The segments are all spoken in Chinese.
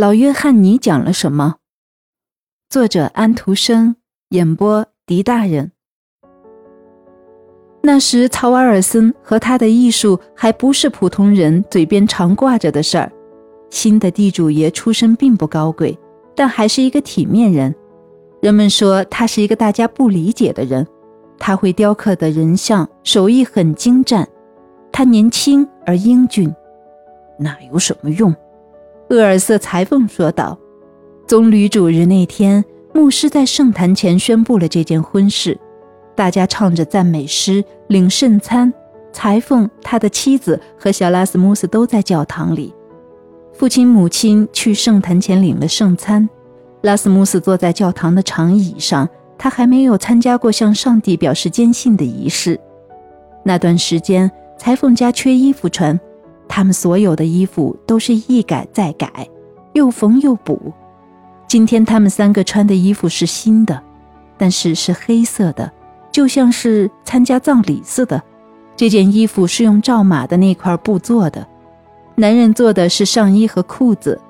老约翰尼讲了什么？作者安徒生，演播狄大人。那时，曹瓦尔森和他的艺术还不是普通人嘴边常挂着的事儿。新的地主爷出身并不高贵，但还是一个体面人。人们说他是一个大家不理解的人。他会雕刻的人像，手艺很精湛。他年轻而英俊，那有什么用？厄尔瑟裁缝说道。棕榈主日那天，牧师在圣坛前宣布了这件婚事。大家唱着赞美诗，领圣餐。裁缝、他的妻子和小拉斯穆斯都在教堂里。父亲、母亲去圣坛前领了圣餐。拉斯穆斯坐在教堂的长椅上，他还没有参加过向上帝表示坚信的仪式。那段时间，裁缝家缺衣服穿，他们所有的衣服都是一改再改，又缝又补。今天他们三个穿的衣服是新的，但是是黑色的。就像是参加葬礼似的，这件衣服是用照马的那块布做的。男人做的是上衣和裤子，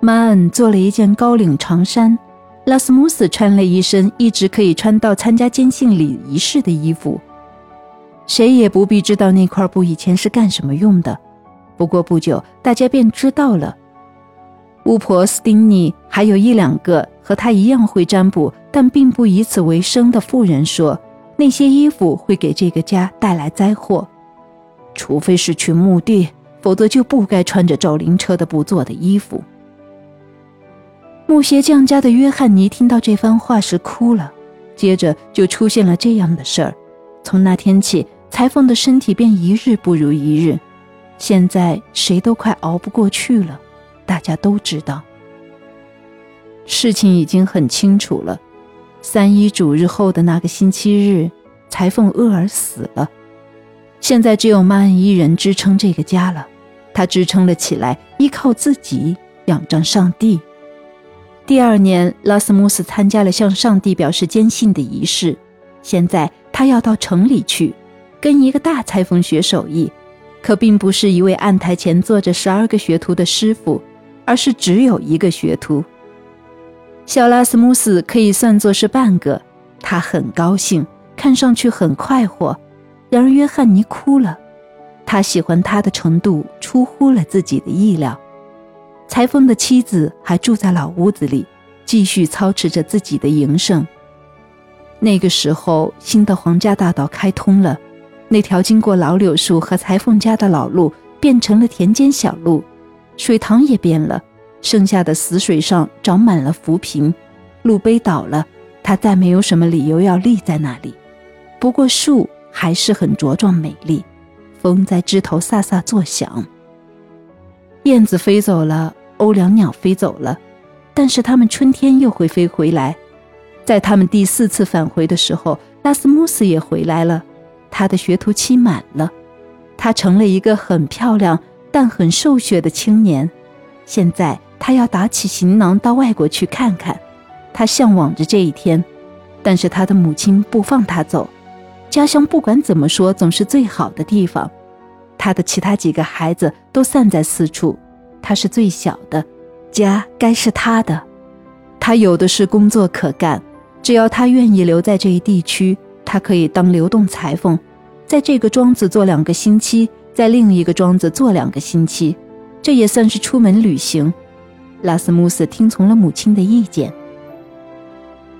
马恩做了一件高领长衫，拉斯穆斯穿了一身一直可以穿到参加坚信礼仪式的衣服。谁也不必知道那块布以前是干什么用的。不过不久，大家便知道了。巫婆斯丁尼还有一两个和她一样会占卜，但并不以此为生的妇人说。那些衣服会给这个家带来灾祸，除非是去墓地，否则就不该穿着赵灵车的不做的衣服。木鞋匠家的约翰尼听到这番话时哭了，接着就出现了这样的事儿。从那天起，裁缝的身体便一日不如一日，现在谁都快熬不过去了。大家都知道，事情已经很清楚了。三一主日后的那个星期日，裁缝厄尔死了。现在只有曼一人支撑这个家了，他支撑了起来，依靠自己，仰仗上帝。第二年，拉斯穆斯参加了向上帝表示坚信的仪式。现在他要到城里去，跟一个大裁缝学手艺，可并不是一位案台前坐着十二个学徒的师傅，而是只有一个学徒。小拉斯穆斯可以算作是半个，他很高兴，看上去很快活。然而约翰尼哭了，他喜欢他的程度出乎了自己的意料。裁缝的妻子还住在老屋子里，继续操持着自己的营生。那个时候，新的皇家大道开通了，那条经过老柳树和裁缝家的老路变成了田间小路，水塘也变了。剩下的死水上长满了浮萍，路碑倒了，它再没有什么理由要立在那里。不过树还是很茁壮美丽，风在枝头飒飒作响。燕子飞走了，欧良鸟飞走了，但是它们春天又会飞回来。在他们第四次返回的时候，拉斯穆斯也回来了，他的学徒期满了，他成了一个很漂亮但很瘦削的青年。现在。他要打起行囊到外国去看看，他向往着这一天，但是他的母亲不放他走。家乡不管怎么说总是最好的地方。他的其他几个孩子都散在四处，他是最小的，家该是他的。他有的是工作可干，只要他愿意留在这一地区，他可以当流动裁缝，在这个庄子做两个星期，在另一个庄子做两个星期，这也算是出门旅行。拉斯穆斯听从了母亲的意见，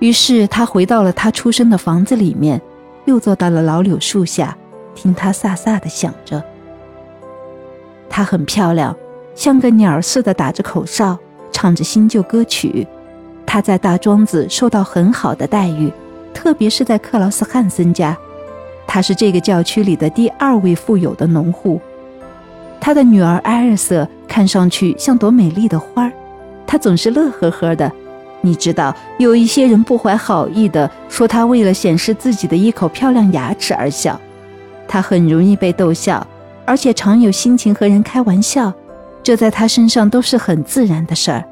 于是他回到了他出生的房子里面，又坐到了老柳树下，听他飒飒地响着。她很漂亮，像个鸟似的打着口哨，唱着新旧歌曲。她在大庄子受到很好的待遇，特别是在克劳斯汉森家。他是这个教区里的第二位富有的农户。他的女儿埃尔瑟看上去像朵美丽的花儿。他总是乐呵呵的，你知道，有一些人不怀好意的说他为了显示自己的一口漂亮牙齿而笑，他很容易被逗笑，而且常有心情和人开玩笑，这在他身上都是很自然的事儿。